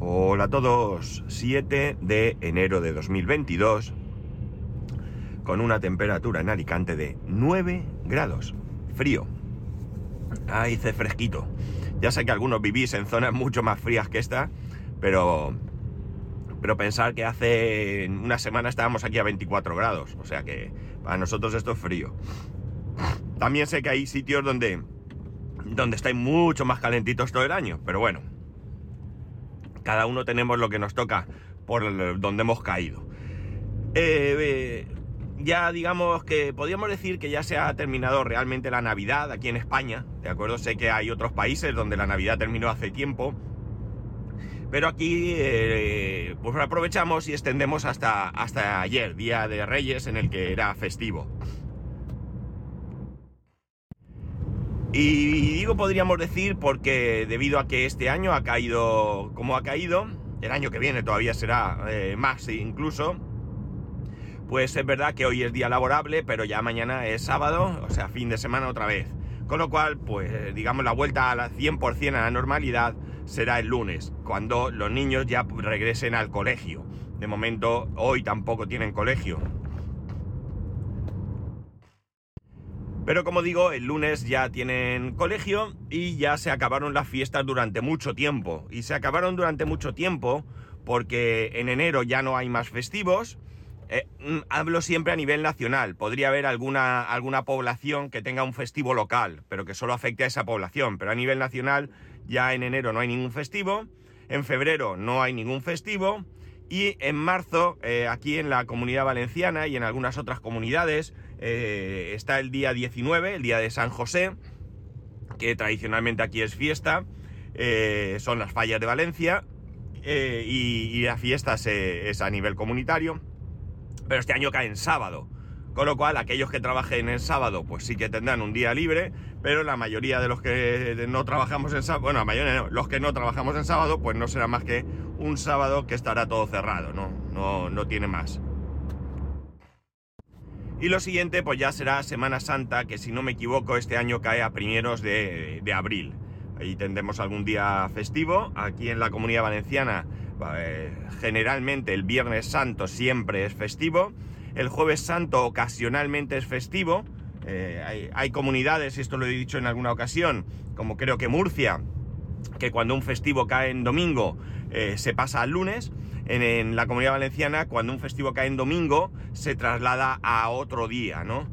Hola a todos, 7 de enero de 2022, con una temperatura en Alicante de 9 grados, frío. Ahí hace fresquito. Ya sé que algunos vivís en zonas mucho más frías que esta, pero, pero pensar que hace una semana estábamos aquí a 24 grados, o sea que para nosotros esto es frío. También sé que hay sitios donde, donde estáis mucho más calentitos todo el año, pero bueno, cada uno tenemos lo que nos toca por donde hemos caído. Eh, eh, ya digamos que podríamos decir que ya se ha terminado realmente la Navidad aquí en España, ¿de acuerdo? Sé que hay otros países donde la Navidad terminó hace tiempo, pero aquí eh, pues aprovechamos y extendemos hasta, hasta ayer, Día de Reyes, en el que era festivo. Y digo podríamos decir porque debido a que este año ha caído como ha caído, el año que viene todavía será eh, más incluso, pues es verdad que hoy es día laborable, pero ya mañana es sábado, o sea, fin de semana otra vez. Con lo cual, pues digamos la vuelta a la 100% a la normalidad será el lunes, cuando los niños ya regresen al colegio. De momento, hoy tampoco tienen colegio, Pero como digo, el lunes ya tienen colegio y ya se acabaron las fiestas durante mucho tiempo. Y se acabaron durante mucho tiempo porque en enero ya no hay más festivos. Eh, mm, hablo siempre a nivel nacional. Podría haber alguna, alguna población que tenga un festivo local, pero que solo afecte a esa población. Pero a nivel nacional ya en enero no hay ningún festivo. En febrero no hay ningún festivo. Y en marzo, eh, aquí en la comunidad valenciana y en algunas otras comunidades, eh, está el día 19, el día de San José, que tradicionalmente aquí es fiesta, eh, son las fallas de Valencia, eh, y, la fiesta es a nivel comunitario, pero este año cae en sábado. Con lo cual, aquellos que trabajen en sábado, pues sí que tendrán un día libre, pero la mayoría de los que no trabajamos en sábado, bueno, los que no trabajamos en sábado, pues no será más que un sábado que estará todo cerrado, ¿no? No, no tiene más. Y lo siguiente, pues ya será Semana Santa, que si no me equivoco, este año cae a primeros de, abril. Ahí tendremos algún día festivo. Aquí en la comunidad valenciana, eh, generalmente el Viernes Santo siempre es festivo. El Jueves Santo ocasionalmente es festivo. Eh, hay, comunidades, esto lo he dicho en alguna ocasión, como creo que Murcia, que cuando un festivo cae en domingo eh, se pasa al lunes en, la comunidad valenciana, cuando un festivo cae en domingo, se traslada a otro día, ¿no?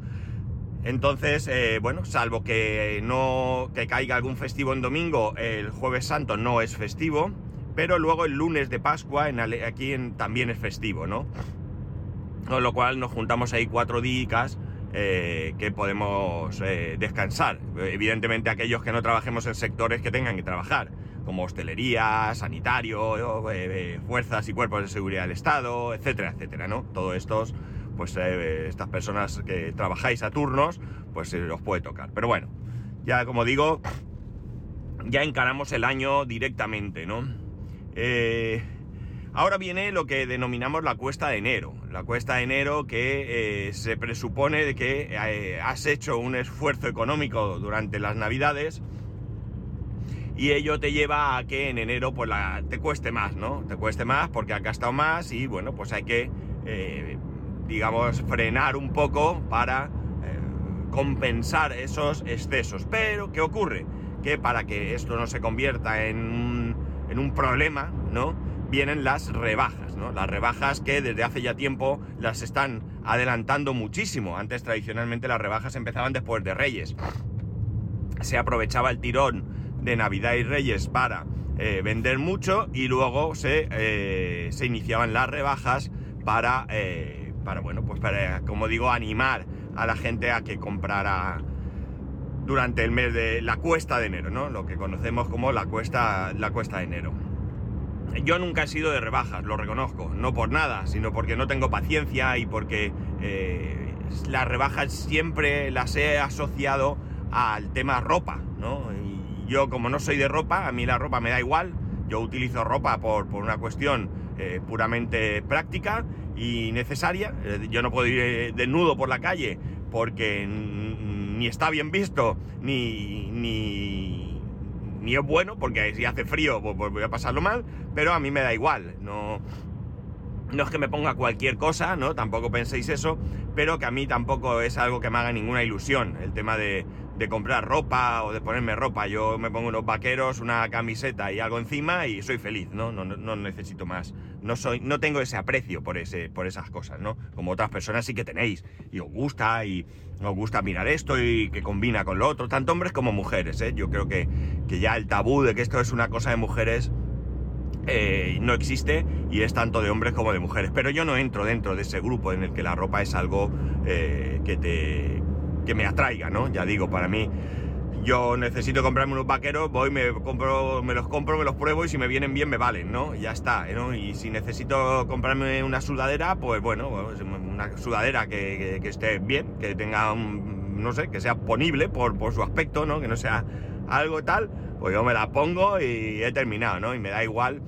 Entonces, eh, bueno, salvo que no que caiga algún festivo en domingo, el jueves santo no es festivo, pero luego el lunes de Pascua en, aquí también es festivo, ¿no? Con lo cual nos juntamos ahí cuatro días eh, que podemos eh, descansar. Evidentemente aquellos que no trabajemos en sectores que tengan que trabajar como hostelería, sanitario, eh, eh, fuerzas y cuerpos de seguridad del Estado, etcétera, etcétera, ¿no? Todos estos, pues eh, estas personas que trabajáis a turnos, pues os puede tocar. Pero bueno, ya como digo, ya encaramos el año directamente, ¿no? ahora viene lo que denominamos la cuesta de enero. La cuesta de enero que se presupone de que has hecho un esfuerzo económico durante las navidades, y ello te lleva a que en enero pues te cueste más, ¿no? Te cueste más porque has gastado más y bueno, pues hay que, eh, digamos, frenar un poco para eh, compensar esos excesos. Pero, ¿qué ocurre? Que para que esto no se convierta en un, en un problema, ¿no? Vienen las rebajas, ¿no? Las rebajas que desde hace ya tiempo las están adelantando muchísimo. Antes tradicionalmente las rebajas empezaban después de Reyes. Se aprovechaba el tirón de Navidad y Reyes para eh, vender mucho y luego se, eh, se iniciaban las rebajas para, eh, para, bueno, pues para, como digo, animar a la gente a que comprara durante el mes de la cuesta de enero, ¿no? Lo que conocemos como la cuesta, la cuesta de enero. Yo nunca he sido de rebajas, lo reconozco, no por nada, sino porque no tengo paciencia y porque las rebajas siempre las he asociado al tema ropa, ¿no? Yo como no soy de ropa, a mí la ropa me da igual, yo utilizo ropa por, una cuestión eh, puramente práctica y necesaria. Yo no puedo ir eh, desnudo por la calle porque ni está bien visto, ni, ni es bueno, porque si hace frío pues, pues voy a pasarlo mal, pero a mí me da igual, no, no es que me ponga cualquier cosa, ¿no? Tampoco penséis eso, pero que a mí tampoco es algo que me haga ninguna ilusión el tema de, de comprar ropa o de ponerme ropa. Yo me pongo unos vaqueros, una camiseta y algo encima y soy feliz, ¿no? No, no, no necesito más. No, soy, no tengo ese aprecio por, ese, por esas cosas, ¿no? Como otras personas sí que tenéis y os gusta y os gusta mirar esto y que combina con lo otro, tanto hombres como mujeres, ¿eh? Yo creo que, que ya el tabú de que esto es una cosa de mujeres eh, no existe y es tanto de hombres como de mujeres. Pero yo no entro dentro de ese grupo en el que la ropa es algo eh, que te que me atraiga, ¿no? Ya digo, para mí yo necesito comprarme unos vaqueros, voy, me compro, me los compro, me los pruebo y si me vienen bien me valen, ¿no? Ya está, ¿no? Y si necesito comprarme una sudadera, pues bueno, una sudadera que, esté bien, que tenga un, no sé, que sea ponible por, por su aspecto, ¿no? Que no sea algo tal, pues yo me la pongo y he terminado, ¿no? Y me da igual,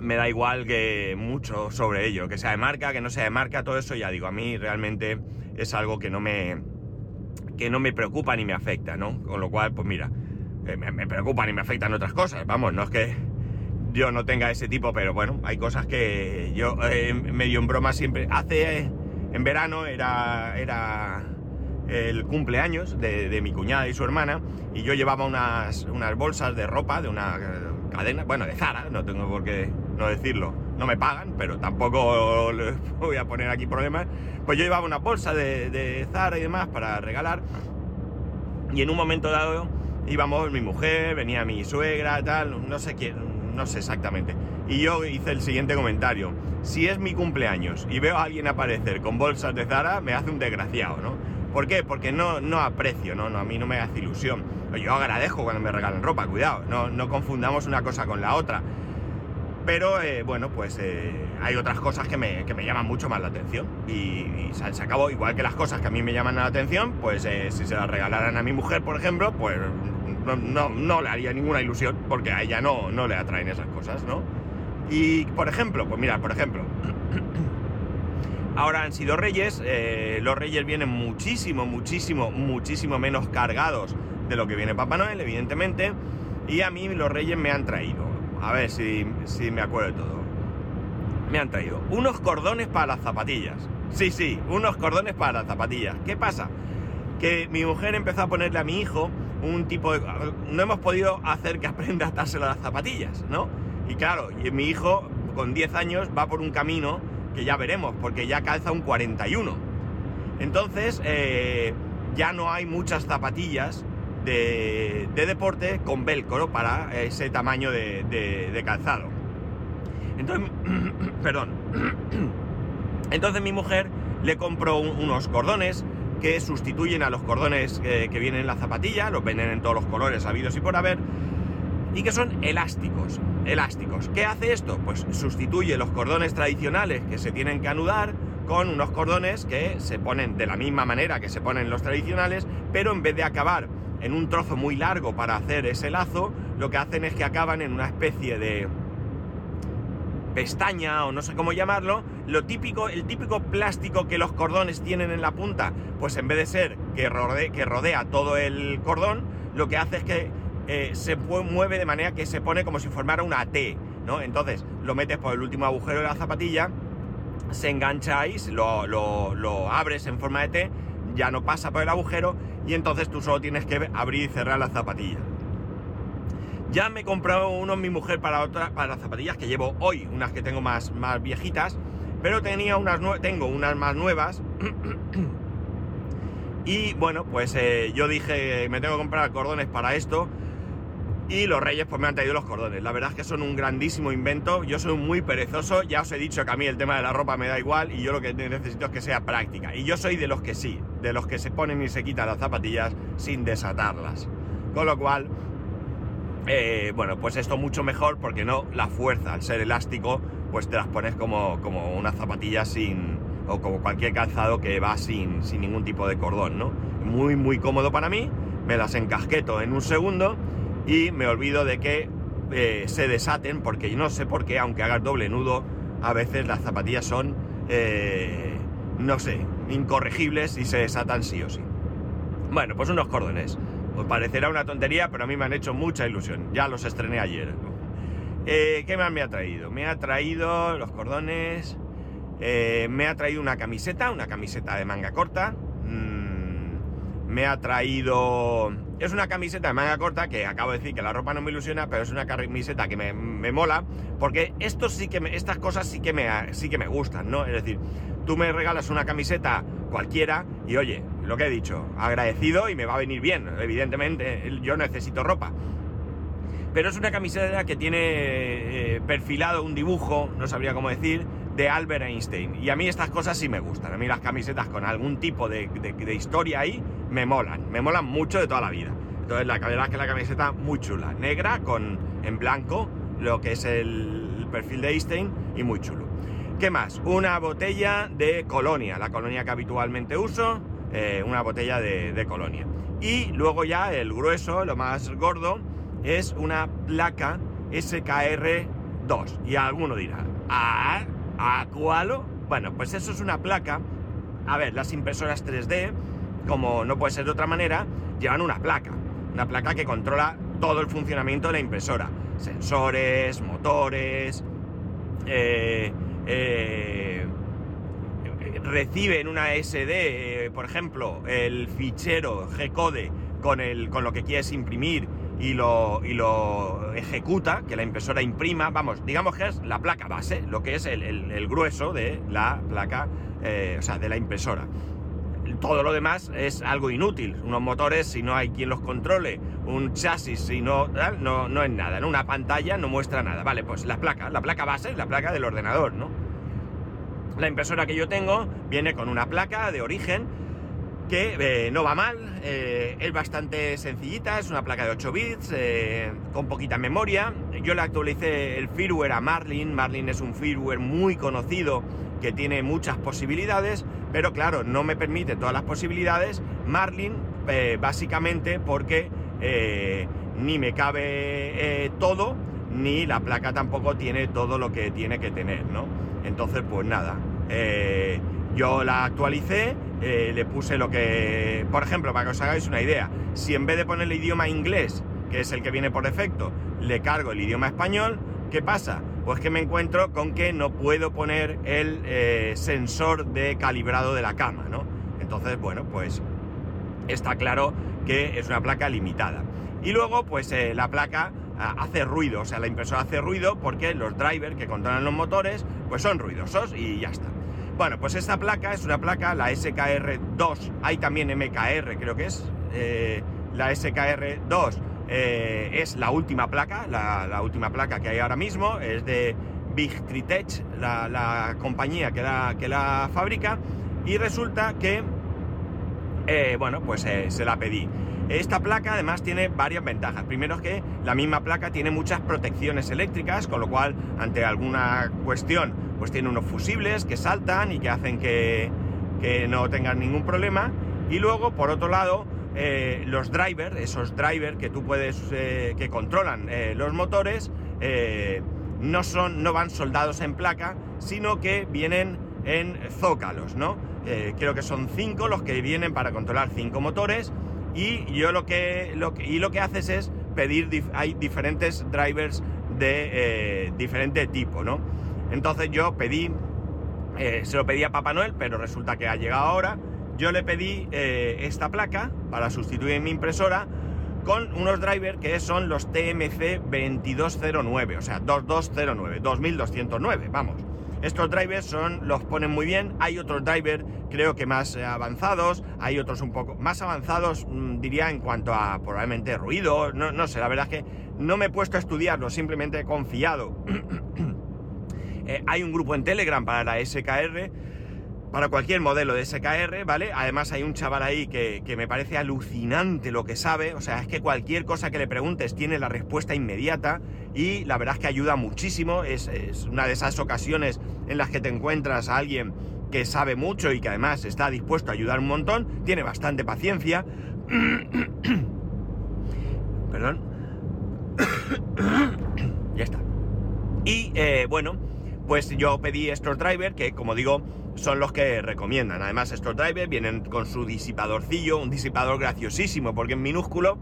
me da igual que mucho sobre ello, que sea de marca, que no sea de marca, todo eso ya digo, a mí realmente es algo que no me, que no me preocupa ni me afecta, ¿no? Con lo cual, pues mira, eh, me, me preocupan y me afectan otras cosas, vamos, no es que yo no tenga ese tipo, pero bueno, hay cosas que yo eh, medio en broma siempre, hace, en verano era, era el cumpleaños de, mi cuñada y su hermana y yo llevaba unas, unas bolsas de ropa de una cadena, bueno, de Zara, no tengo por qué no decirlo, no me pagan, pero tampoco voy a poner aquí problemas. Pues yo llevaba una bolsa de, Zara y demás para regalar y en un momento dado íbamos mi mujer, venía mi suegra, tal, no sé quién, no sé exactamente. Y yo hice el siguiente comentario. Si es mi cumpleaños y veo a alguien aparecer con bolsas de Zara, me hace un desgraciado, ¿no? ¿Por qué? Porque no, no aprecio, ¿no? ¿no? A mí no me hace ilusión. Yo agradezco cuando me regalan ropa, cuidado, no, no confundamos una cosa con la otra. Pero eh, bueno, pues eh, hay otras cosas que me, llaman mucho más la atención. Y, se, acabó, igual que las cosas que a mí me llaman la atención, pues eh, si se las regalaran a mi mujer, por ejemplo, pues no, no, le haría ninguna ilusión, porque a ella no, no le atraen esas cosas, ¿no? Y por ejemplo, pues mira, por ejemplo, Ahora han sido reyes, los reyes vienen muchísimo, muchísimo, muchísimo menos cargados de lo que viene Papá Noel, evidentemente, y a mí los reyes me han traído, a ver si, si me acuerdo de todo, me han traído unos cordones para las zapatillas, sí, sí, unos cordones para las zapatillas, ¿qué pasa? Que mi mujer empezó a ponerle a mi hijo un tipo de... No hemos podido hacer que aprenda a atárselo a las zapatillas, ¿no? Y claro, y mi hijo con 10 años va por un camino que ya veremos, porque ya calza un 41. Entonces, eh, ya no hay muchas zapatillas de, deporte con velcro para ese tamaño de, calzado. Entonces, perdón. Entonces mi mujer le compró unos cordones que sustituyen a los cordones que, que vienen en la zapatilla, los venden en todos los colores habidos y por haber, y que son elásticos. Elásticos. ¿Qué hace esto? Pues sustituye los cordones tradicionales que se tienen que anudar con unos cordones que se ponen de la misma manera que se ponen los tradicionales, pero en vez de acabar en un trozo muy largo para hacer ese lazo, lo que hacen es que acaban en una especie de pestaña o no sé cómo llamarlo, lo típico, el típico plástico que los cordones tienen en la punta, pues en vez de ser que, que rodea todo el cordón, lo que hace es que eh, se mueve de manera que se pone como si formara una T, ¿no? Entonces lo metes por el último agujero de la zapatilla, se engancha ahí, lo, lo, abres en forma de T, ya no pasa por el agujero y entonces tú solo tienes que abrir y cerrar la zapatilla. Ya me he comprado uno mi mujer para, otra, para las zapatillas que llevo hoy, unas que tengo más, más viejitas, pero tenía unas tengo unas más nuevas. y bueno, pues eh, yo dije, me tengo que comprar cordones para esto. Y los reyes pues me han traído los cordones. La verdad es que son un grandísimo invento. Yo soy muy perezoso. Ya os he dicho que a mí el tema de la ropa me da igual y yo lo que necesito es que sea práctica. Y yo soy de los que sí, de los que se ponen y se quitan las zapatillas sin desatarlas. Con lo cual, eh, bueno, pues esto mucho mejor porque no la fuerza, al ser elástico, pues te las pones como, como una zapatilla sin, o como cualquier calzado que va sin, sin ningún tipo de cordón, ¿no? Muy, muy cómodo para mí. Me las encasqueto en un segundo y me olvido de que eh, se desaten porque no sé por qué, aunque hagas doble nudo, a veces las zapatillas son, eh, no sé, incorregibles y se desatan sí o sí. Bueno, pues unos cordones. Os parecerá una tontería, pero a mí me han hecho mucha ilusión. Ya los estrené ayer. Eh, ¿Qué más me ha traído? Me ha traído los cordones. Me ha traído una camiseta, una camiseta de manga corta. Me ha traído... Es una camiseta de manga corta que acabo de decir que la ropa no me ilusiona, pero es una camiseta que me, mola, porque esto sí que estas cosas sí que, me, sí que me gustan, ¿no? Es decir, tú me regalas una camiseta cualquiera y oye, lo que he dicho, agradecido y me va a venir bien, evidentemente, yo necesito ropa. Pero es una camiseta que tiene eh, perfilado un dibujo, no sabría cómo decir, de Albert Einstein. Y a mí estas cosas sí me gustan. A mí las camisetas con algún tipo de, historia ahí me molan. Me molan mucho de toda la vida. Entonces la verdad es que la camiseta muy chula. Negra con en blanco lo que es el, perfil de Einstein y muy chulo. ¿Qué más? Una botella de colonia. La colonia que habitualmente uso. Eh, una botella de, de colonia. Y luego ya el grueso, lo más gordo, es una placa SKR2. Y alguno dirá, ¿ah? Acualo. Bueno, pues eso es una placa. A ver, las impresoras 3D, como no puede ser de otra manera, llevan una placa. Una placa que controla todo el funcionamiento de la impresora. Sensores, motores. Eh, eh, reciben una SD, eh, por ejemplo, el fichero G-code con, con lo que quieres imprimir y lo, y lo ejecuta, que la impresora imprima, vamos, digamos que es la placa base, lo que es el, grueso de la placa, eh, o sea, de la impresora. Todo lo demás es algo inútil. Unos motores, si no hay quien los controle, un chasis, si no, no, no es nada. en Una pantalla no muestra nada. Vale, pues la placa, la placa base, la placa del ordenador, ¿no? La impresora que yo tengo viene con una placa de origen que eh, no va mal, eh, es bastante sencillita, es una placa de 8 bits, eh, con poquita memoria. Yo le actualicé el firmware a Marlin, Marlin es un firmware muy conocido que tiene muchas posibilidades, pero claro, no me permite todas las posibilidades. Marlin, básicamente porque ni me cabe todo, ni la placa tampoco tiene todo lo que tiene que tener, ¿no? Entonces, pues nada. Yo la actualicé, eh, le puse lo que... Por ejemplo, para que os hagáis una idea, si en vez de poner el idioma inglés, que es el que viene por defecto, le cargo el idioma español, ¿qué pasa? Pues que me encuentro con que no puedo poner el eh, sensor de calibrado de la cama, ¿no? Entonces, bueno, pues está claro que es una placa limitada. Y luego, pues eh, la placa ah, hace ruido, o sea, la impresora hace ruido porque los drivers que controlan los motores, pues son ruidosos y ya está. Bueno, pues esta placa es una placa, la SKR2, hay también MKR, creo que es. Eh, la SKR2 eh, es la última placa, la, última placa que hay ahora mismo, es de Big Tritech, la, compañía que la, que la fabrica, y resulta que, eh, bueno, pues se la pedí. Esta placa además tiene varias ventajas. Primero es que la misma placa tiene muchas protecciones eléctricas, con lo cual ante alguna cuestión pues tiene unos fusibles que saltan y que hacen que, no tengan ningún problema. Y luego, por otro lado, eh, los drivers, esos drivers que tú puedes, eh, que controlan eh, los motores, no, son, no van soldados en placa, sino que vienen en zócalos, ¿no? creo que son cinco los que vienen para controlar cinco motores y yo lo que, lo y lo que haces es pedir, hay diferentes drivers de diferente tipo, ¿no? Entonces yo pedí, eh, se lo pedí a Papá Noel, pero resulta que ha llegado ahora. Yo le pedí eh, esta placa para sustituir mi impresora con unos drivers que son los TMC 2209, o sea, 2209, 2209, vamos. Estos drivers son, los ponen muy bien. Hay otros drivers, creo que más eh, avanzados. Hay otros un poco más avanzados, mm, diría, en cuanto a probablemente ruido. No, no sé, la verdad es que no me he puesto a estudiarlo, simplemente he confiado Eh, hay un grupo en Telegram para la SKR, para cualquier modelo de SKR, ¿vale? Además hay un chaval ahí que, me parece alucinante lo que sabe, o sea, es que cualquier cosa que le preguntes tiene la respuesta inmediata y la verdad es que ayuda muchísimo, es, una de esas ocasiones en las que te encuentras a alguien que sabe mucho y que además está dispuesto a ayudar un montón, tiene bastante paciencia. Perdón. ya está. Y eh, bueno, pues yo pedí estos drivers que, como digo, son los que recomiendan. Además, estos drivers vienen con su disipadorcillo, un disipador graciosísimo porque es minúsculo.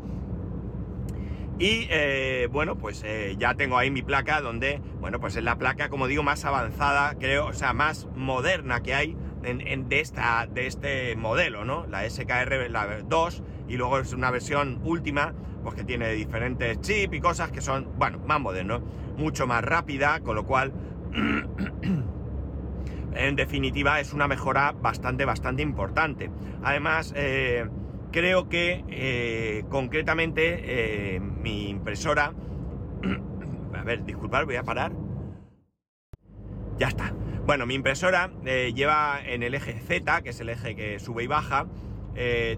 Y eh, bueno, pues eh, ya tengo ahí mi placa donde, bueno, pues es la placa, como digo, más avanzada, creo, o sea, más moderna que hay en, de, esta, de este modelo, ¿no? La SKR la 2 y luego es una versión última, pues que tiene diferentes chips y cosas que son, bueno, más modernos, mucho más rápida, con lo cual, en definitiva, es una mejora bastante, bastante importante. Además, eh, creo que eh, concretamente eh, mi impresora, a ver, disculpad, voy a parar. Ya está. Bueno, mi impresora lleva en el eje Z, que es el eje que sube y baja,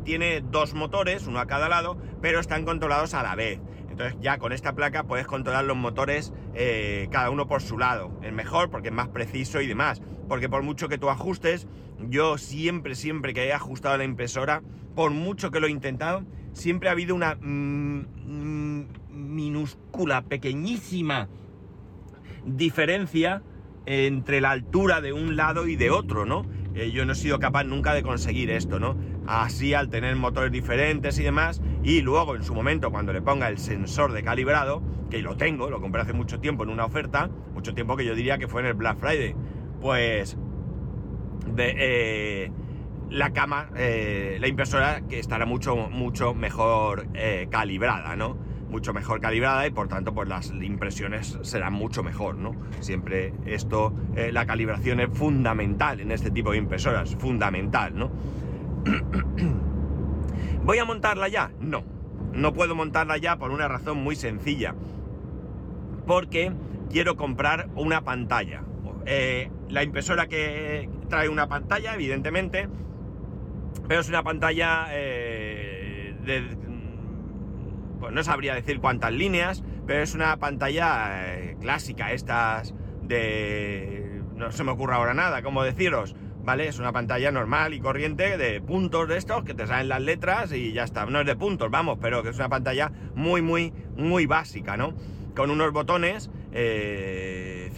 tiene dos motores, uno a cada lado, pero están controlados a la vez. Entonces ya con esta placa puedes controlar los motores eh, cada uno por su lado. Es mejor porque es más preciso y demás. Porque por mucho que tú ajustes, yo siempre, siempre que he ajustado la impresora, por mucho que lo he intentado, siempre ha habido una mm, mm, minúscula, pequeñísima diferencia entre la altura de un lado y de otro, ¿no? Eh, yo no he sido capaz nunca de conseguir esto, ¿no? Así al tener motores diferentes y demás, y luego en su momento cuando le ponga el sensor de calibrado, que lo tengo, lo compré hace mucho tiempo en una oferta, mucho tiempo que yo diría que fue en el Black Friday, pues de, eh, la cama, eh, la impresora que estará mucho, mucho mejor calibrada, ¿no? mucho mejor calibrada y por tanto pues las impresiones serán mucho mejor, ¿no? Siempre esto, eh, la calibración es fundamental en este tipo de impresoras, fundamental, ¿no? ¿Voy a montarla ya? No, no puedo montarla ya por una razón muy sencilla, porque quiero comprar una pantalla. Eh, la impresora que trae una pantalla, evidentemente, pero es una pantalla eh, de pues no sabría decir cuántas líneas, pero es una pantalla eh, clásica, estas de... no se me ocurre ahora nada, ¿cómo deciros? ¿Vale? Es una pantalla normal y corriente de puntos de estos que te salen las letras y ya está. No es de puntos, vamos, pero que es una pantalla muy, muy, muy básica, ¿no? Con unos botones, 5, eh,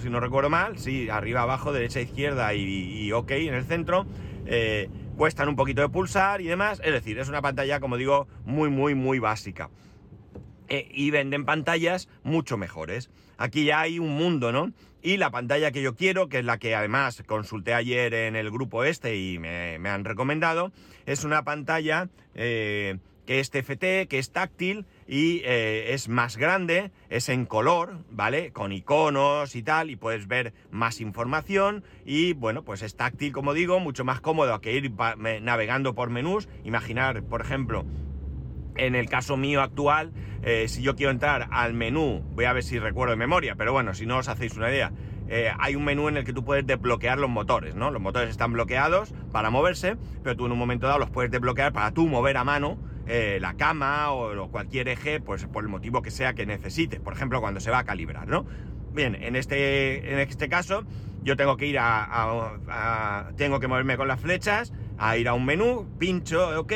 si no recuerdo mal, sí, arriba, abajo, derecha, izquierda y, OK en el centro. Eh, cuestan un poquito de pulsar y demás, es decir, es una pantalla, como digo, muy, muy, muy básica. Eh, y venden pantallas mucho mejores. Aquí ya hay un mundo, ¿no? Y la pantalla que yo quiero, que es la que además consulté ayer en el grupo este y me, han recomendado, es una pantalla eh, que es TFT, que es táctil y eh, es más grande, es en color, ¿vale? Con iconos y tal, y puedes ver más información y bueno, pues es táctil, como digo, mucho más cómodo que ir navegando por menús. Imaginar, por ejemplo, en el caso mío actual, eh, si yo quiero entrar al menú, voy a ver si recuerdo de memoria, pero bueno, si no os hacéis una idea, eh, hay un menú en el que tú puedes desbloquear los motores, ¿no? Los motores están bloqueados para moverse, pero tú en un momento dado los puedes desbloquear para tú mover a mano eh, la cama o, cualquier eje, pues por el motivo que sea que necesites, por ejemplo, cuando se va a calibrar, ¿no? Bien, en este, en este caso yo tengo que ir a, tengo que moverme con las flechas, a ir a un menú, pincho, ok,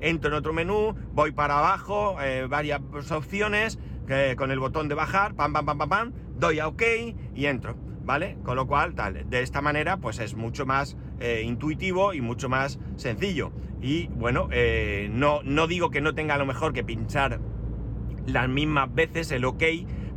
entro en otro menú, voy para abajo, eh, varias opciones, con el botón de bajar, pam, pam, pam, pam, doy a ok y entro. ¿vale? Con lo cual, tal, de esta manera, pues es mucho más eh, intuitivo y mucho más sencillo. Y bueno, eh, no, no digo que no tenga lo mejor que pinchar las mismas veces el OK,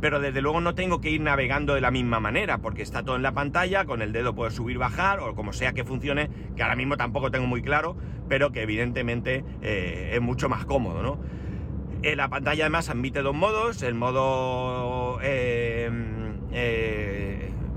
pero desde luego no tengo que ir navegando de la misma manera, porque está todo en la pantalla, con el dedo puedo subir, bajar, o como sea que funcione, que ahora mismo tampoco tengo muy claro, pero que evidentemente eh, es mucho más cómodo, ¿no? la pantalla además admite dos modos, el modo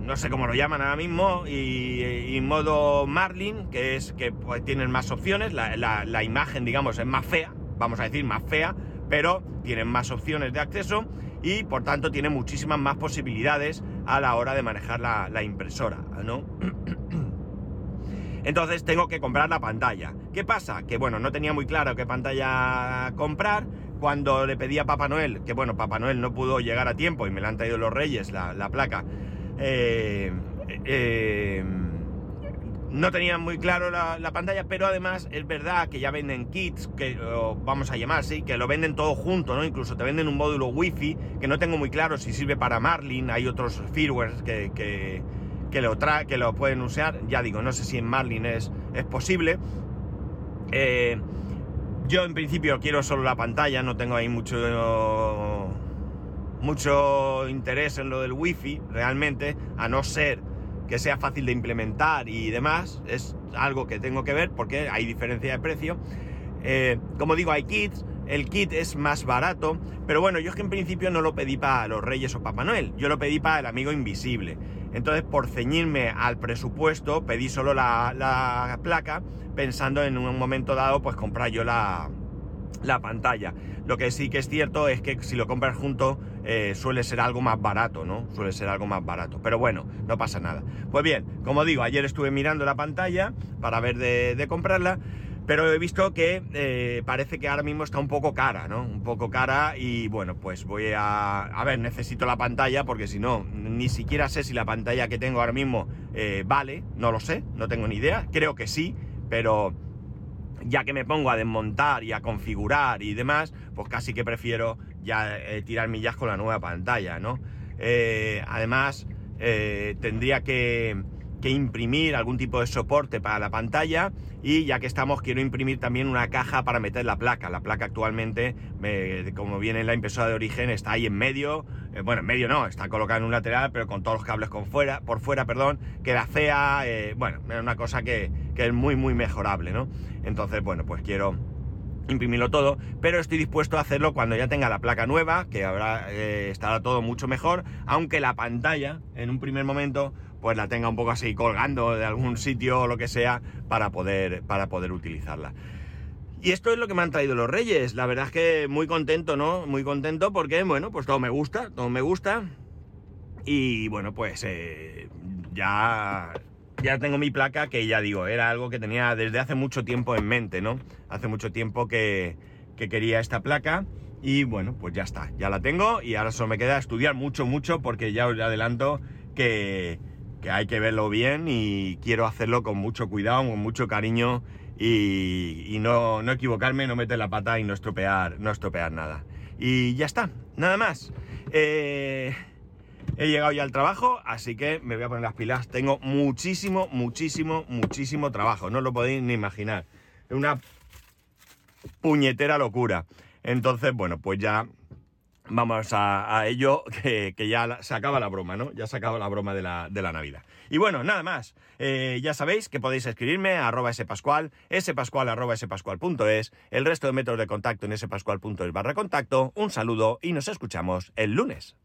no sé cómo lo llaman ahora mismo, y, modo Marlin, que es que pues, tienen más opciones, la, imagen, digamos, es más fea, vamos a decir, más fea, pero tienen más opciones de acceso y por tanto tiene muchísimas más posibilidades a la hora de manejar la, impresora, ¿no? Entonces tengo que comprar la pantalla. ¿Qué pasa? Que bueno, no tenía muy claro qué pantalla comprar. Cuando le pedí a Papá Noel, que bueno, Papá Noel no pudo llegar a tiempo y me la han traído los Reyes, la, la placa, eh, eh, no tenían muy claro la, pantalla, pero además es verdad que ya venden kits, que vamos a llamar así, que lo venden todo junto, ¿no? Incluso te venden un módulo wifi, que no tengo muy claro si sirve para Marlin, hay otros firmware que, que lo, tra que lo pueden usar. Ya digo, no sé si en Marlin es, es posible. Eh, yo en principio quiero solo la pantalla, no tengo ahí mucho, mucho interés en lo del wifi, realmente, a no ser que sea fácil de implementar y demás, es algo que tengo que ver porque hay diferencia de precio. Eh, como digo, hay kits, el kit es más barato, pero bueno, yo es que en principio no lo pedí para los Reyes o Papá Noel, yo lo pedí para el amigo invisible. Entonces, por ceñirme al presupuesto, pedí solo la, placa, pensando en un momento dado, pues comprar yo la, pantalla. Lo que sí que es cierto es que si lo compras junto, eh, suele ser algo más barato, ¿no? Suele ser algo más barato. Pero bueno, no pasa nada. Pues bien, como digo, ayer estuve mirando la pantalla para ver de comprarla. Pero he visto que eh, parece que ahora mismo está un poco cara, ¿no? Un poco cara y bueno, pues voy a... A ver, necesito la pantalla porque si no, ni siquiera sé si la pantalla que tengo ahora mismo eh, vale, no lo sé, no tengo ni idea, creo que sí, pero ya que me pongo a desmontar y a configurar y demás, pues casi que prefiero ya eh, tirar millas con la nueva pantalla, ¿no? además, tendría que que imprimir algún tipo de soporte para la pantalla y ya que estamos quiero imprimir también una caja para meter la placa. La placa actualmente, como viene en la impresora de origen, está ahí en medio, eh, bueno, en medio no, está colocada en un lateral, pero con todos los cables con fuera, por fuera, perdón, queda fea, eh, bueno, es una cosa que, es muy, muy mejorable, ¿no? Entonces, bueno, pues quiero imprimirlo todo, pero estoy dispuesto a hacerlo cuando ya tenga la placa nueva, que habrá, eh, estará todo mucho mejor, aunque la pantalla, en un primer momento, pues la tenga un poco así colgando de algún sitio o lo que sea para poder, para poder utilizarla. Y esto es lo que me han traído los reyes. La verdad es que muy contento, ¿no? Muy contento porque, bueno, pues todo me gusta, todo me gusta. Y bueno, pues eh, ya, ya tengo mi placa que ya digo, era algo que tenía desde hace mucho tiempo en mente, ¿no? Hace mucho tiempo que, que quería esta placa. Y bueno, pues ya está, ya la tengo y ahora solo me queda estudiar mucho, mucho porque ya os adelanto que, que hay que verlo bien y quiero hacerlo con mucho cuidado, con mucho cariño y, no, equivocarme, no meter la pata y no estropear, no estropear nada. Y ya está, nada más. Eh, he llegado ya al trabajo, así que me voy a poner las pilas. Tengo muchísimo, muchísimo, muchísimo trabajo, no lo podéis ni imaginar. Es una puñetera locura. Entonces, bueno, pues ya vamos a, ello, que, ya se acaba la broma, ¿no? Ya se acaba la broma de la, de la Navidad. Y bueno, nada más. Eh, ya sabéis que podéis escribirme a arroba spascual, spascual arroba spascual.es, el resto de métodos de contacto en spascual.es barra contacto. Un saludo y nos escuchamos el lunes.